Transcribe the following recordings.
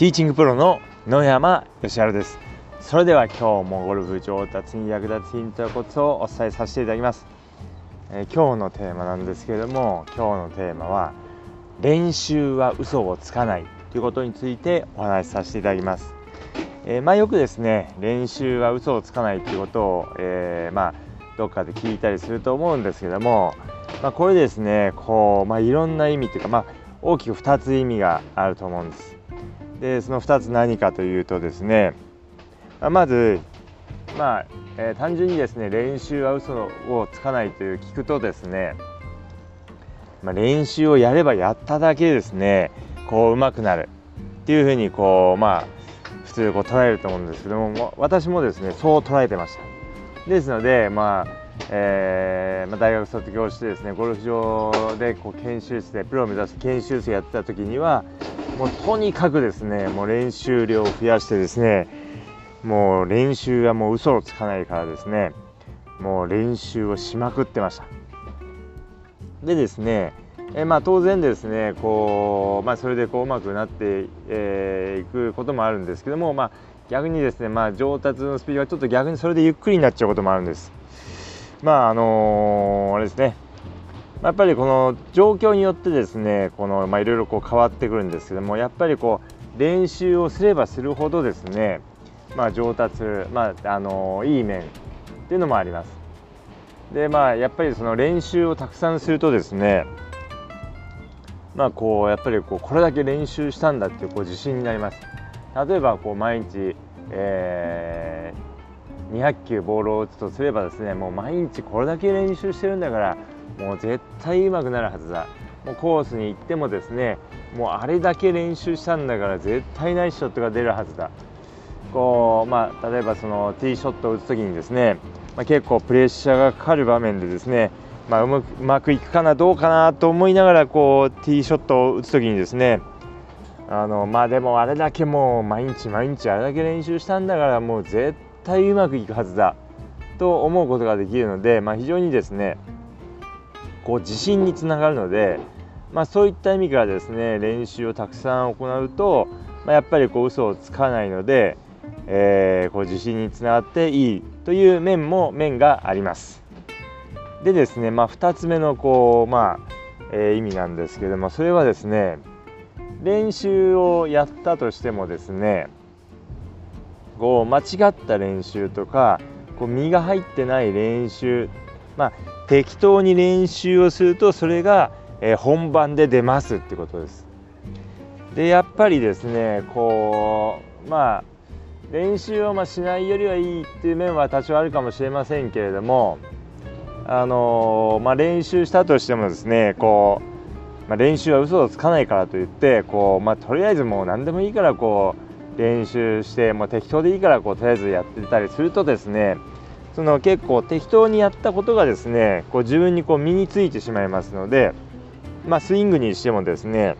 ティーチングプロの野山義晴です。それでは今日もゴルフ上達に役立つヒントやコツをお伝えさせていただきます、えー、今日のテーマなんですけれども今日のテーマは練習は嘘をつかないということについてお話しさせていただきます、えー、まあ、よくですね練習は嘘をつかないということを、えー、まあ、どっかで聞いたりすると思うんですけども、まあ、これですねこう、まあ、いろんな意味というか、まあ、大きく2つ意味があると思うんです。でその2つ何かというとですねまずまあ、えー、単純にですね練習は嘘をつかないという聞くとですね、まあ、練習をやればやっただけですねこう上手くなる。っていうふうにこうまあ普通こう捉えると思うんですけども私もですねそう捉えてました。ですのでまあえーまあ、大学卒業してですねゴルフ場でこう研修室でプロを目指す研修生やってた時にはもうとにかくですねもう練習量を増やしてですねもう練習はもう嘘をつかないからですねもう練習をしまくってましたでですねえまあ、当然ですねこう、まあ、それでこううまくなってい、えー、くこともあるんですけども、まあ、逆にですね、まあ、上達のスピードがちょっと逆にそれでゆっくりになっちゃうこともあるんです。まああのー、あれですねやっぱりこの状況によってですねこのまあいろいろこう変わってくるんですけどもやっぱりこう練習をすればするほどですねまあ上達まああのー、いい面っていうのもあります。でまあやっぱりその練習をたくさんするとですねまあこうやっぱりこうこれだけ練習したんだっていうこう自信になります。例えばこう毎日、えー200球ボールを打つとすればですねもう毎日これだけ練習してるんだからもう絶対うまくなるはずだ。もうコースに行ってもですねもうあれだけ練習したんだから絶対ナイスショットが出るはずだ。こうまあ例えばそのティーショットを打つ時にですね、まあ、結構プレッシャーがかかる場面でですねまあ、うまくいくかなどうかなと思いながらこうティーショットを打つ時にですねあのまあでもあれだけもう毎日毎日あれだけ練習したんだからもう絶対うまくいくはずだと思うことができるので、まあ、非常にですねこう自信につながるので、まあ、そういった意味からですね練習をたくさん行うと、まあ、やっぱりこう嘘をつかないので、えー、こう自信につながっていいという面も面があります。でですね、まあ、2つ目のこう、まあえー、意味なんですけどもそれはですね練習をやったとしてもですねこう間違った練習とかこう身が入ってない練習、まあ、適当に練習をするとそれが、本番で出ますってことです。でやっぱりですねこうまあ練習をましないよりはいいっていう面は多少あるかもしれませんけれどもあの、まあ、練習したとしてもですねこう、まあ、練習は嘘をつかないからといってこう、まあ、とりあえずもう何でもいいからこう練習してもう適当でいいからこうとりあえずやってたりするとですねその結構適当にやったことがですねこう自分にこう身についてしまいますので、まあ、スイングにしてもですね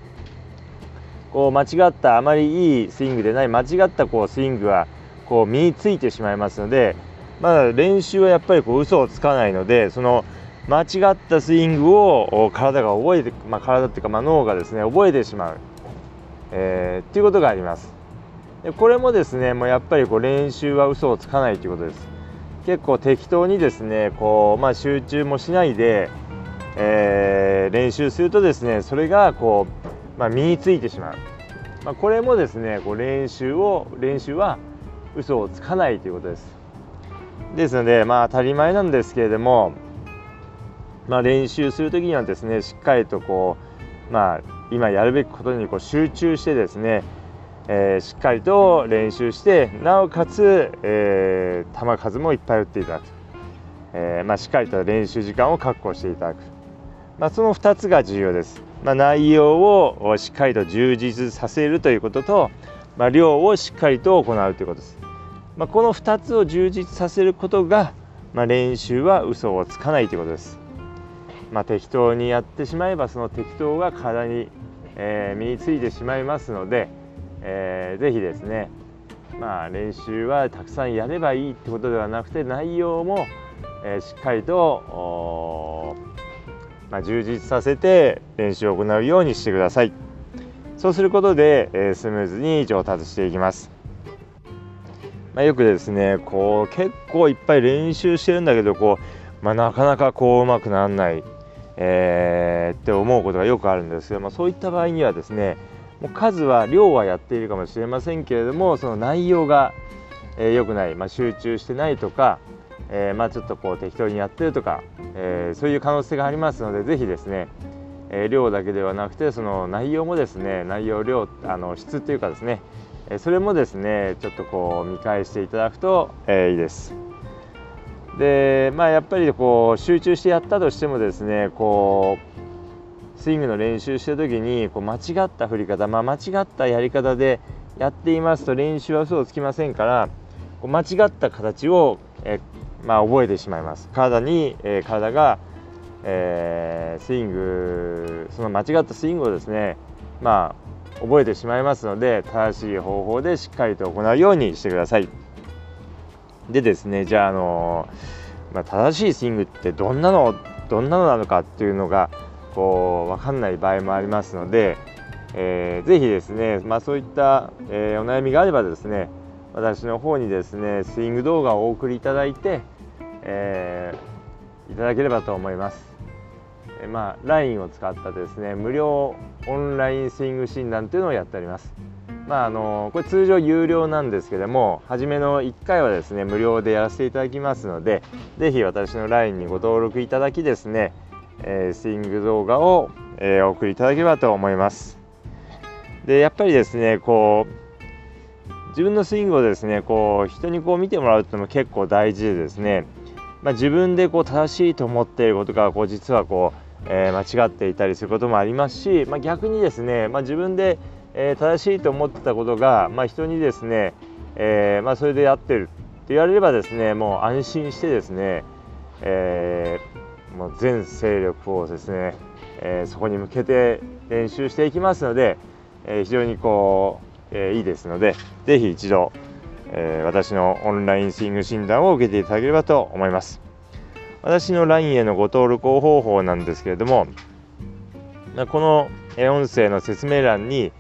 こう間違ったあまりいいスイングでない間違ったこうスイングはこう身についてしまいますので、まあ、練習はやっぱりこう嘘をつかないのでその間違ったスイングを体が覚えて、まあ、体っていうか、まあ、脳がですね覚えてしまう、えー、っていうことがあります。でこれもですねもうやっぱりこう練習は嘘をつかないということです結構適当にですねこう、まあ、集中もしないで、えー、練習するとですねそれがこう、まあ、身についてしまう、まあ、これもですねこう練習を練習は嘘をつかないということです。ですのでまあ当たり前なんですけれども、まあ、練習する時にはですねしっかりとこうまあ今やるべきことにこう集中してですねえー、しっかりと練習してなおかつ、えー、球数もいっぱい打っていただく、えー、まあ、しっかりと練習時間を確保していただく、まあ、その2つが重要です、まあ、内容をしっかりと充実させるということと、ま量をしっかりと行うということです、まこの2つを充実させることが、ま練習は嘘をつかないということです、ま適当にやってしまえばその適当が体に、え身についてしまいますので、えー、ぜひですねまあ練習はたくさんやればいいってことではなくて内容も、えー、しっかりと、まあ、充実させて練習を行うようにしてくださいそうすることで、えスムーズに上達していきます。まあ、よくですねこう結構いっぱい練習してるんだけどこう、まあ、なかなかこううまくならない、えー、って思うことがよくあるんですけど、まあ、そういった場合にはですねもう数は量はやっているかもしれませんけれどもその内容が良、えー、くない、まあ、集中してないとか、えー、まあちょっとこう適当にやってるとか、えー、そういう可能性がありますのでぜひですね、え量だけではなくてその内容もですね内容量あの質というかですねそれもですねちょっとこう見返していただくと、えいいです。でまあやっぱりこう集中してやったとしてもですねこうスイングの練習してる時にこう間違った振り方、まあ、間違ったやり方でやっていますと練習は嘘をつきませんからこう間違った形を、えまあ、覚えてしまいます。体に、え、体が、えー、スイングその間違ったスイングをですねまあ覚えてしまいますので正しい方法でしっかりと行うようにしてください。でですねじゃあ、あのまあ、正しいスイングってどんなのどんなのなのかっていうのがこう分かんない場合もありますので、えー、ぜひですね、まあ、そういった、えー、お悩みがあればですね私の方にですねスイング動画をお送りいただいて、えー、いただければと思います。えまあ、LINE を使ったですね無料オンラインスイング診断というのをやっております。まあ、あのこれ通常有料なんですけども初めの1回はですね無料でやらせていただきますので是非私の LINE にご登録いただきですね、えー、スイング動画を、えー、お送りいただければと思います。でやっぱりですねこう自分のスイングをですねこう人にこう見てもらうっていうのも結構大事でですね、まあ、自分でこう正しいと思っていることがこう実はこう、えー、間違っていたりすることもありますし、まあ、逆にですね、まあ、自分で、えー、正しいと思ってたことが、まあ、人にですね、えーまあ、それでやってるって言われればですねもう安心してですね、えー、もう全勢力をですね、えー、そこに向けて練習していきますので、えー、非常にこう、えー、いいですのでぜひ一度、え、私のオンラインスイング診断を受けていただければと思います。私の LINE へのご登録方法なんですけれどもこの音声の説明欄に、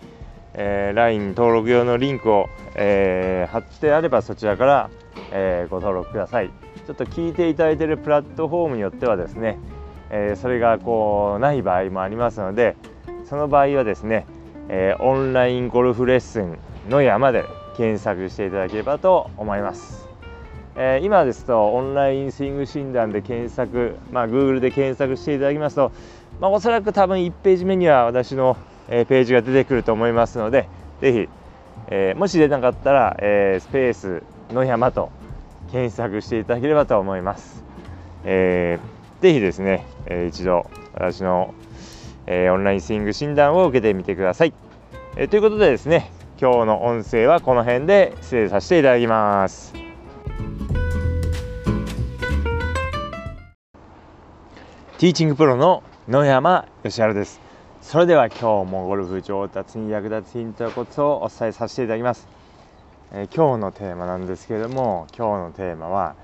えー、LINE 登録用のリンクを、え、貼ってあればそちらから、え、ご登録ください。ちょっと聞いていただいているプラットフォームによってはですね、えそれがこうない場合もありますのでその場合はですねえ、オンラインゴルフレッスンの山で検索していただければと思います、え、今ですとオンラインスイング診断で検索、まあ、Google で検索していただきますと、まあ、おそらく多分1ページ目には私の、え、ページが出てくると思いますのでぜひ、えー、もし出なかったら、えー、スペースの山と検索していただければと思います、えー、ぜひですね、えー、一度私のえー、オンラインスイング診断を受けてみてください、えー、ということでですね今日の音声はこの辺で失礼させていただきます。ティーチングプロの野山義晴です。それでは今日もゴルフ上達に役立つヒントコツをお伝えさせていただきます、えー、今日のテーマなんですけれども今日のテーマは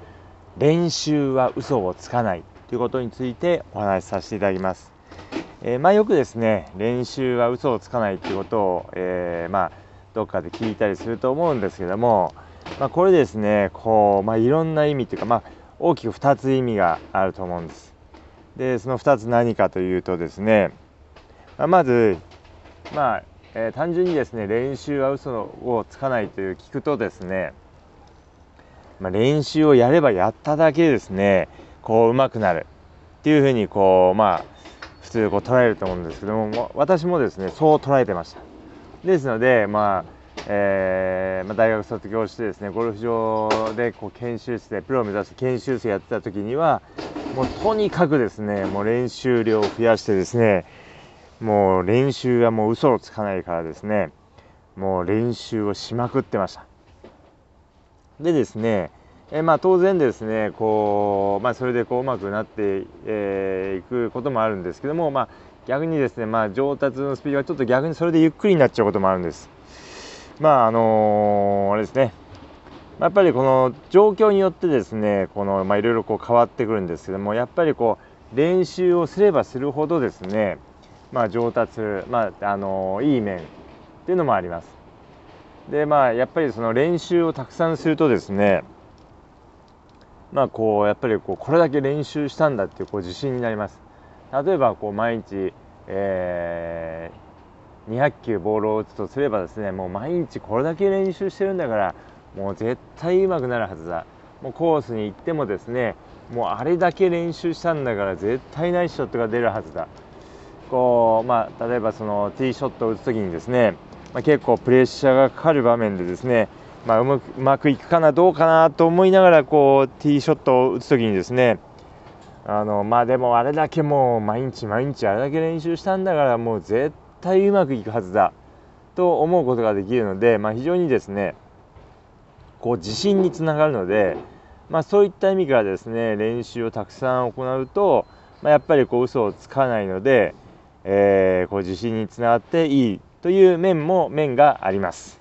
練習は嘘をつかないということについてお話しさせていただきますえー、まあ、よくですね練習は嘘をつかないっていうことを、えー、まあ、どっかで聞いたりすると思うんですけども、まあ、これですねこう、まあ、いろんな意味っていうか、まあ、大きく2つ意味があると思うんです。でその2つ何かというとですね、ま、まず、まあえー、単純にですね練習は嘘をつかないという聞くとですね、まあ、練習をやればやっただけですねこう上手くなる。っていうふうにこうまあ普通こう捉えると思うんですけども私もですねそう捉えてました。ですのでまあえーまあ、大学卒業してですねゴルフ場でこう研修室でプロを目指して研修生やってた時にはもうとにかくですねもう練習量を増やしてですねもう練習はもう嘘をつかないからですね。もう練習をしまくってました。でですねえまあ、当然ですねこう、まあ、それでこううまくなってい、えー、くこともあるんですけども、まあ、逆にですね、まあ、上達のスピードがちょっと逆にそれでゆっくりになっちゃうこともあるんです。まああのー、あれですね。やっぱりこの状況によってですねこの、まあ、いろいろこう変わってくるんですけどもやっぱりこう練習をすればするほどですね、まあ、上達、まああの、いい面っていうのもあります。でまあやっぱりその練習をたくさんするとですねまあこうやっぱりこうこれだけ練習したんだっていうこう自信になります。例えばこう毎日、えー、200球ボールを打つとすればですねもう毎日これだけ練習してるんだからもう絶対うまくなるはずだ。もうコースに行ってもですねもうあれだけ練習したんだから絶対ナイスショットが出るはずだ。こうまあ例えばそのティーショットを打つ時にですね、まあ、結構プレッシャーがかかる場面でですねまあ、うまくいくかなどうかなと思いながらこうティーショットを打つ時にですねあのまあでもあれだけもう毎日毎日あれだけ練習したんだからもう絶対うまくいくはずだと思うことができるので、まあ、非常にですねこう自信につながるので、まあ、そういった意味からですね練習をたくさん行うと、まあ、やっぱりこう嘘をつかないので、えー、こう自信につながっていいという面も面があります。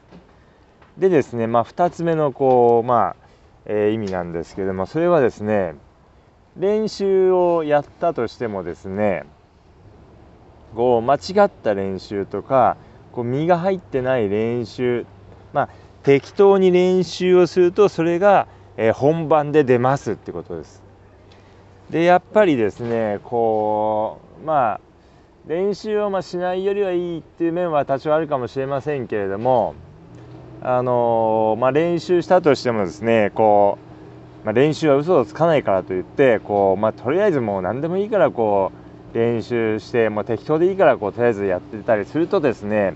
でですね、まあ、2つ目のこう、まあえー、意味なんですけどもそれはですね練習をやったとしてもですねこう間違った練習とかこう身が入ってない練習まあ適当に練習をするとそれが、えー、本番で出ますってことです。でやっぱりですねこうまあ練習をましないよりはいいっていう面は多少あるかもしれませんけれどもあのまあ、練習したとしてもですねこう、まあ、練習は嘘をつかないからといってこう、まあ、とりあえずもう何でもいいからこう練習してもう適当でいいからこうとりあえずやってたりするとですね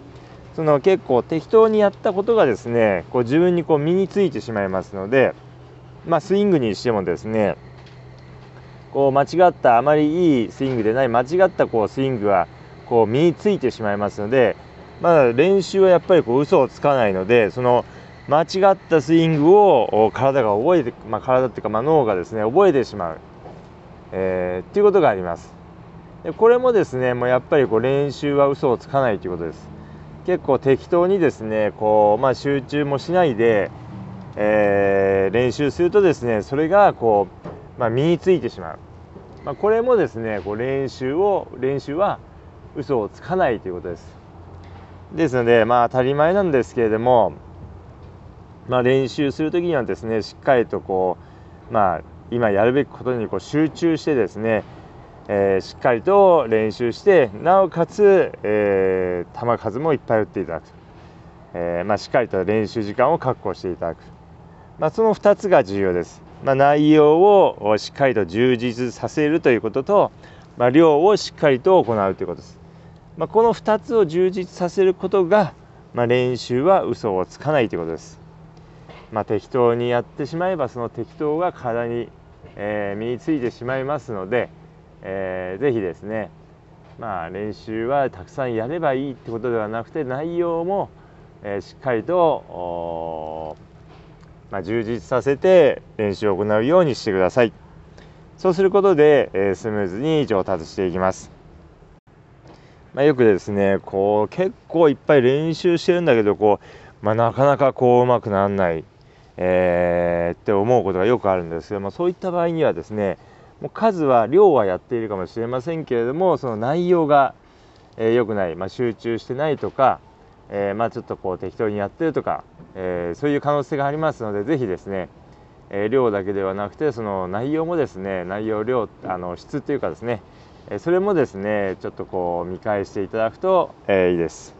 その結構適当にやったことがですねこう自分にこう身についてしまいますので、ま、スイングにしてもですねこう間違ったあまりいいスイングでない間違ったこうスイングはこう身についてしまいますのでまだ練習はやっぱりこう嘘をつかないのでその間違ったスイングを体が覚えて、まあ、体っていうか、まあ、脳がですね覚えてしまう、えー、っていうことがあります。でこれもですねもうやっぱりこう練習は嘘をつかないということです。結構適当にですねこう、まあ、集中もしないで、えー、練習するとですねそれがこう、まあ、身についてしまう、まあ、これもですねこう練習を練習は嘘をつかないということです。ですのでまあ当たり前なんですけれども、まあ、練習する時にはですねしっかりとこうまあ今やるべきことにこう集中してですね、えー、しっかりと練習してなおかつ、えー、球数もいっぱい打っていただく、えー、まあ、しっかりと練習時間を確保していただく、まあ、その2つが重要です、まあ、内容をしっかりと充実させるということと、まあ、量をしっかりと行うということですまあ、この2つを充実させることが、まあ、練習は嘘をつかないということです。まあ、適当にやってしまえばその適当が体に、えー、身についてしまいますので、えー、ぜひですね、まあ、練習はたくさんやればいいってことではなくて内容も、えー、しっかりと、まあ、充実させて練習を行うようにしてください。そうすることで、え、スムーズに上達していきます。まあ、よくですねこう結構いっぱい練習してるんだけどこう、まあ、なかなかこううまくならない、えー、って思うことがよくあるんですけど、ま、そういった場合にはですねもう数は量はやっているかもしれませんけれどもその内容が良、えー、くない、ま、集中してないとか、えー、まあ、ちょっとこう適当にやってるとか、えそういう可能性がありますので是非ですねえ量だけではなくてその内容もですね内容量あの質というかですねそれもですねちょっとこう見返していただくと、えー、いいです。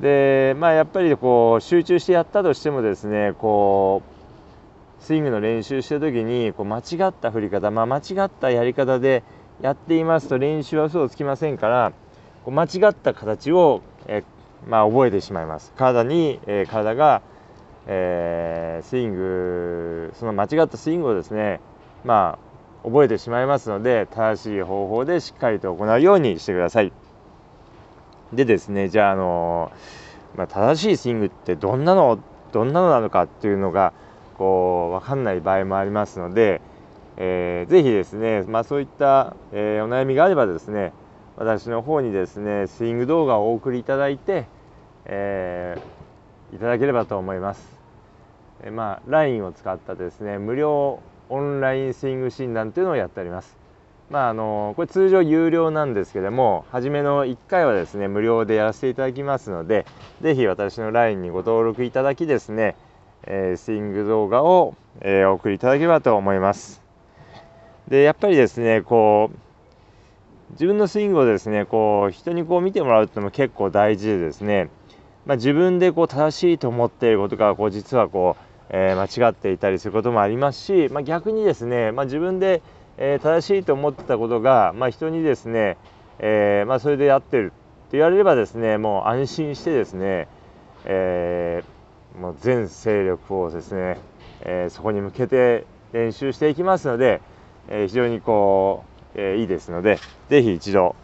でまあやっぱりこう集中してやったとしてもですねこうスイングの練習してる時にこう間違った振り方、まあ、間違ったやり方でやっていますと練習は嘘をつきませんからこう間違った形を、えまあ、覚えてしまいます体に、えー、体が、えー、スイングその間違ったスイングをですねまあ覚えてしまいますので正しい方法でしっかりと行うようにしてください。でですねじゃあ、あのまあ、正しいスイングってどんなのどんなのなのかっていうのがこう分かんない場合もありますので、えー、ぜひですね、まあ、そういった、えー、お悩みがあればですね私の方にですねスイング動画をお送りいただいて、えー、いただければと思います。え、まあ LINE を使ったですね無料オンラインスイング診断というのをやっております。まあ、あのこれ通常有料なんですけども初めの1回はですね無料でやらせていただきますので是非私の LINE にご登録いただきですね、えー、スイング動画を、えー、お送りいただければと思いますでやっぱりですねこう自分のスイングをですねこう人にこう見てもらうっていうのも結構大事でですね、まあ、自分でこう正しいと思っていることがこう実はこう、えー、間違っていたりすることもありますし、まあ、逆にですね、まあ、自分でえー、正しいと思ってたことが、まあ、人にですね、えー、まあ、それでやってるって言われればですねもう安心してですね、えー、もう全勢力をですね、えそこに向けて練習していきますので、え非常にこう、えいいですので是非一度、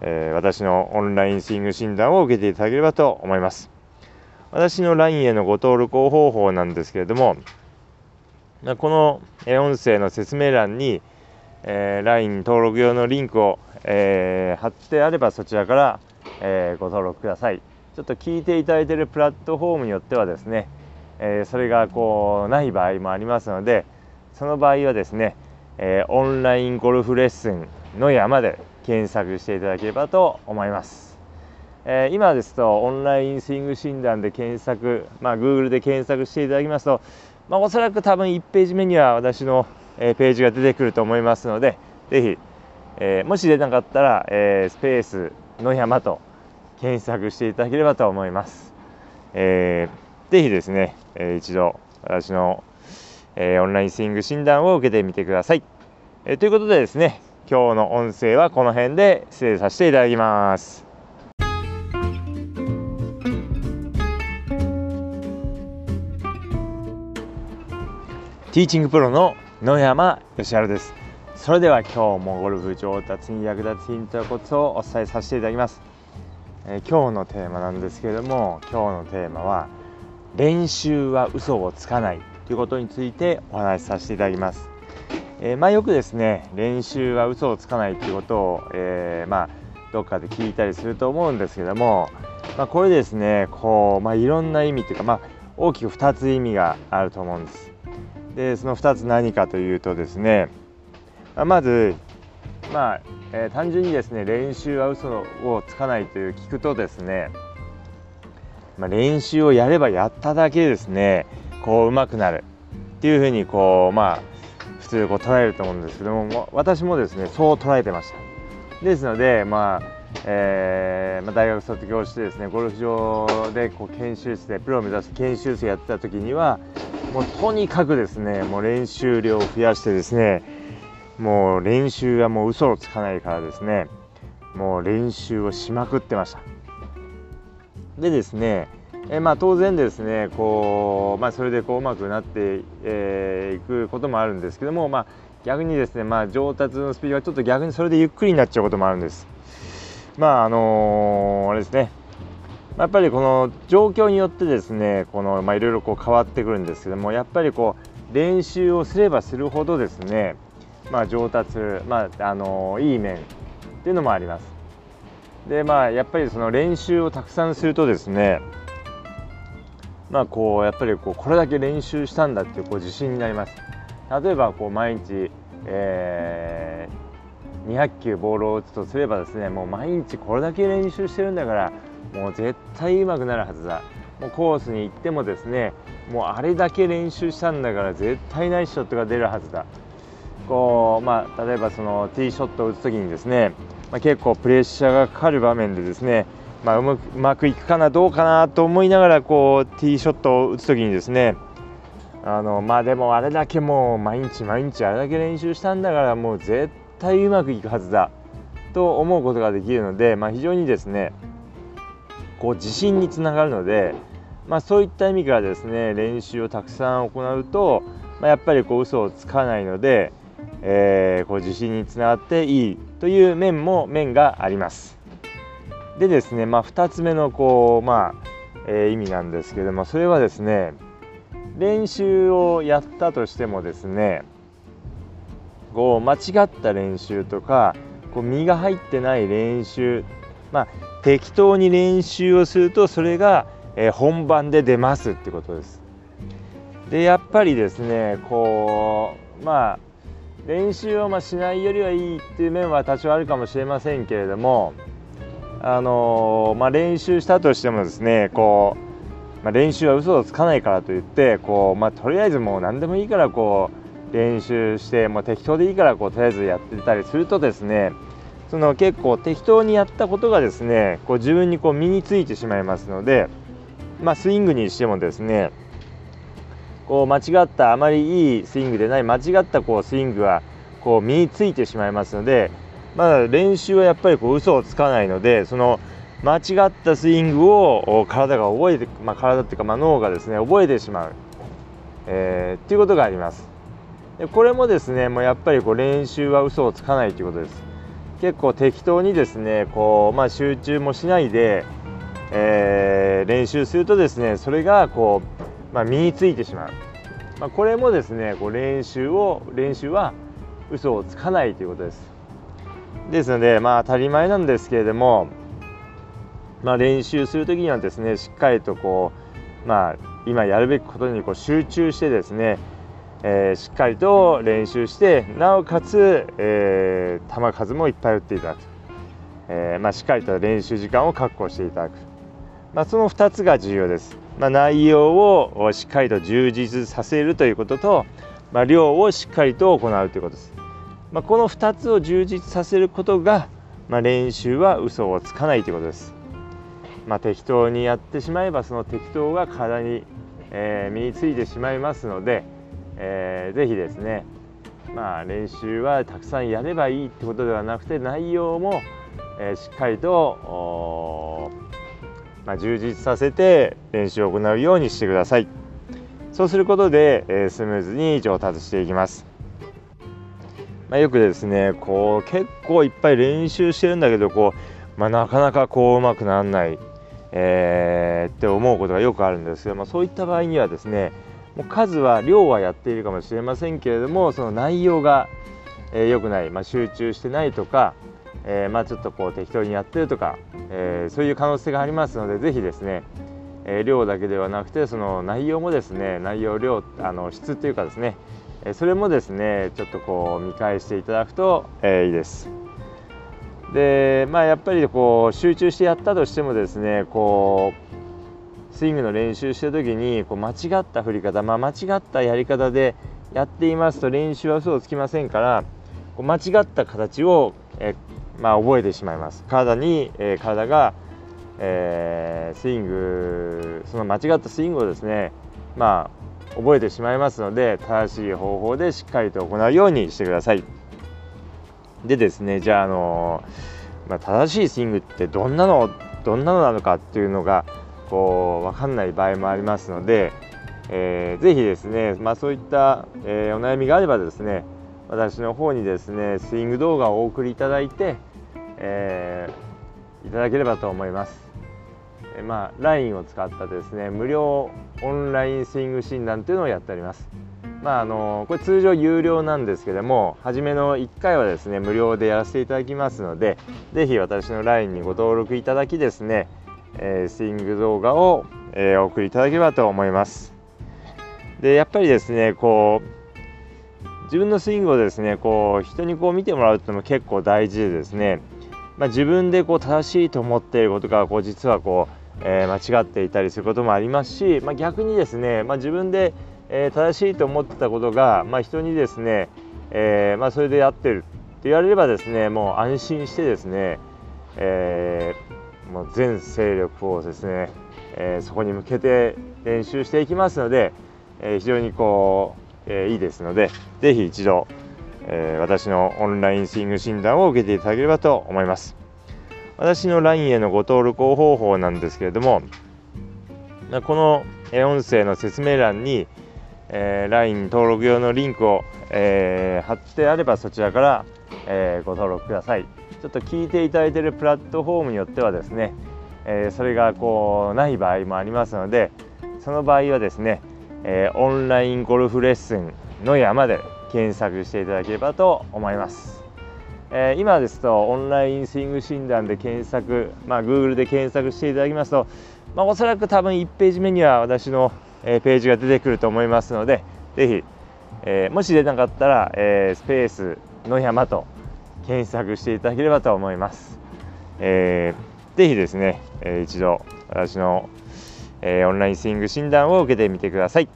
え私のオンラインスイング診断を受けていただければと思います。私の LINE へのご登録方法なんですけれどもこの音声の説明欄にえー、LINE 登録用のリンクを、えー、貼ってあればそちらから、えー、ご登録ください。ちょっと聞いていただいているプラットフォームによってはですね、えそれがこうない場合もありますのでその場合はですね、えオンラインゴルフレッスンの山で検索していただければと思います、え今ですとオンラインスイング診断で検索まあ Google で検索していただきますとまあ、おそらく多分1ページ目には私のえページが出てくると思いますので是非、えもし出なかったら、えスペースの山と検索していただければと思います。えー、ぜひですね、え一度私の、えオンラインスイング診断を受けてみてください。えということでですね今日の音声はこの辺で失礼させていただきます。ティーチングプロの野山義晴ですそれでは今日もゴルフ上達に役立つヒントやコツをお伝えさせていただきます、えー、今日のテーマなんですけれども今日のテーマは練習は嘘をつかないということについてお話しさせていただきます、えー、まあ、よくですね練習は嘘をつかないということを、えー、まあ、どっかで聞いたりすると思うんですけども、まあ、これですねこう、まあ、いろんな意味というか、まあ、大きく2つ意味があると思うんです。でその2つ何かというとですねままずまあ、えー、単純にですね練習は嘘をつかないという聞くとですね、まあ、練習をやればやっただけですねこう上手くなるっていうふうにこうまあ普通こう捉えると思うんですけども私もですねそう捉えてました。ですのでまあえーまあ、大学卒業してですねゴルフ場でこう研修室でプロを目指す研修生やってた時にはもうとにかくですねもう練習量を増やしてですねもう練習はもう嘘をつかないからですねもう練習をしまくってました。でですねえまあ、当然ですねこう、まあ、それでこううまくなってい、えー、くこともあるんですけども、まあ、逆にですね、まあ、上達のスピードがちょっと逆にそれでゆっくりになっちゃうこともあるんです。まああのー、あれですね。やっぱりこの状況によってですねこのまあいろいろこう変わってくるんですけどもやっぱりこう練習をすればするほどですねまあ上達まああのいい面っていうのもあります。でまあやっぱりその練習をたくさんするとですねまあこうやっぱりこうこれだけ練習したんだっていうこう自信になります。例えばこう毎日、えー、200球ボールを打つとすればですねもう毎日これだけ練習してるんだからもう絶対うまくなるはずだ。もうコースに行ってもですねもうあれだけ練習したんだから絶対ナイスショットが出るはずだ。こうまあ例えばそのティーショットを打つ時にですね、まあ、結構プレッシャーがかかる場面でですねまあ、うまくいくかなどうかなと思いながらこうティーショットを打つ時にですねあのまあでもあれだけもう毎日毎日あれだけ練習したんだからもう絶対うまくいくはずだと思うことができるので、まあ、非常にですねこう自信につながるので、まあ、そういった意味からですね練習をたくさん行うと、まあ、やっぱりこう嘘をつかないので、えー、こう自信につながっていいという面も面があります。でですね、まあ、2つ目のこう、まあえー、意味なんですけどもそれはですね練習をやったとしてもですねこう間違った練習とかこう身が入ってない練習まあ適当に練習をするとそれが、え本番で出ますってことです。でやっぱりですねこうまあ練習をましないよりはいいっていう面は多少あるかもしれませんけれどもあのまあ、練習したとしてもですねこう、まあ、練習は嘘をつかないからといってこう、まあ、とりあえずもう何でもいいからこう練習してもう適当でいいからこうとりあえずやってたりするとですねその結構適当にやったことがですねこう自分にこう身についてしまいますので、まあ、スイングにしてもですねこう間違ったあまりいいスイングでない間違ったこうスイングはこう身についてしまいますのでまだ練習はやっぱりこう嘘をつかないのでその間違ったスイングを体が覚えて、まあ、体っていうか、まあ、脳がですね覚えてしまう、えー、っていうことがあります。でこれもですねもうやっぱりこう練習は嘘をつかないということです。結構適当にですねこう、まあ、集中もしないで、えー、練習するとですねそれがこう、まあ、身についてしまう、まあ、これもですねこう練習を練習は嘘をつかないということです。ですのでまあ当たり前なんですけれども、まあ、練習する時にはですねしっかりとこうまあ今やるべきことにこう集中してですね、えー、しっかりと練習してなおかつ、えー、球数もいっぱい打っていただく、えー、まあ、しっかりと練習時間を確保していただく、まあ、その2つが重要です、まあ、内容をしっかりと充実させるということと、ま量をしっかりと行うということです。まあ、この2つを充実させることが、まあ、練習は嘘をつかないということです。まあ、適当にやってしまえばその適当が体に、えー、身についてしまいますので、えー、ぜひですね、まあ、練習はたくさんやればいいってことではなくて内容も、えー、しっかりと、まあ、充実させて練習を行うようにしてください。そうすることで、えー、スムーズに上達していきます。まあ、よくですねこう結構いっぱい練習してるんだけどこう、まあ、なかなかこううまくならない、えー、って思うことがよくあるんですけど、まあ、そういった場合にはですねもう数は量はやっているかもしれませんけれどもその内容が良、えー、くない、まあ、集中してないとか、えー、まあちょっとこう適当にやってるとか、えー、そういう可能性がありますので是非ですねえ量だけではなくてその内容もですね内容量あの質というかですねそれもですねちょっとこう見返していただくと、えー、いいです。でまあやっぱりこう集中してやったとしてもですねこうスイングの練習してる時にこう間違った振り方、まあ、間違ったやり方でやっていますと練習は嘘をつきませんからこう間違った形を、えまあ、覚えてしまいます体に、え、体が、えー、スイングその間違ったスイングをですねまあ覚えてしまいますので正しい方法でしっかりと行うようにしてくださいでですねじゃあ、あのまあ、正しいスイングってどんなのどんなのなのかっていうのがこう分かんない場合もありますので、えー、ぜひですね、まあ、そういった、えー、お悩みがあればですね私の方にですねスイング動画をお送りいただいて、えー、いただければと思います。まあ、LINE を使ったですね無料オンラインスイング診断というのをやっております。まあ、あのこれ通常有料なんですけども初めの1回はですね無料でやらせていただきますので是非私の LINE にご登録いただきですね、えー、スイング動画を、えー、お送りいただければと思いますでやっぱりですねこう自分のスイングをですねこう人にこう見てもらうっていうのも結構大事でですね、まあ、自分でこう正しいと思っていることがこう実はこうえー、間違っていたりすることもありますし、まあ、逆にですね、まあ、自分で、えー、正しいと思ってたことが、まあ、人にですね、えー、まあ、それでやってるって言われればですねもう安心してですね、えもう全勢力をですね、えそこに向けて練習していきますので、え非常にこう、えいいですので是非一度、え私のオンラインスイング診断を受けていただければと思います。私の LINE へのご登録方法なんですけれどもこの音声の説明欄に、えー、LINE 登録用のリンクを、えー、貼ってあればそちらから、えー、ご登録ください。ちょっと聞いていただいているプラットフォームによってはですね、えそれがこうない場合もありますのでその場合はですね、えオンラインゴルフレッスンの山で検索していただければと思います。えー、今ですとオンラインスイング診断で検索、まあ、Google で検索していただきますと、まあ、おそらく多分1ページ目には私の、えー、ページが出てくると思いますのでぜひ、えー、もし出なかったら、えスペースの山と検索していただければと思います、えー、ぜひですね、え一度私の、えオンラインスイング診断を受けてみてください、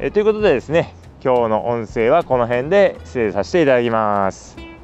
えということでですね今日の音声はこの辺で失礼させていただきます。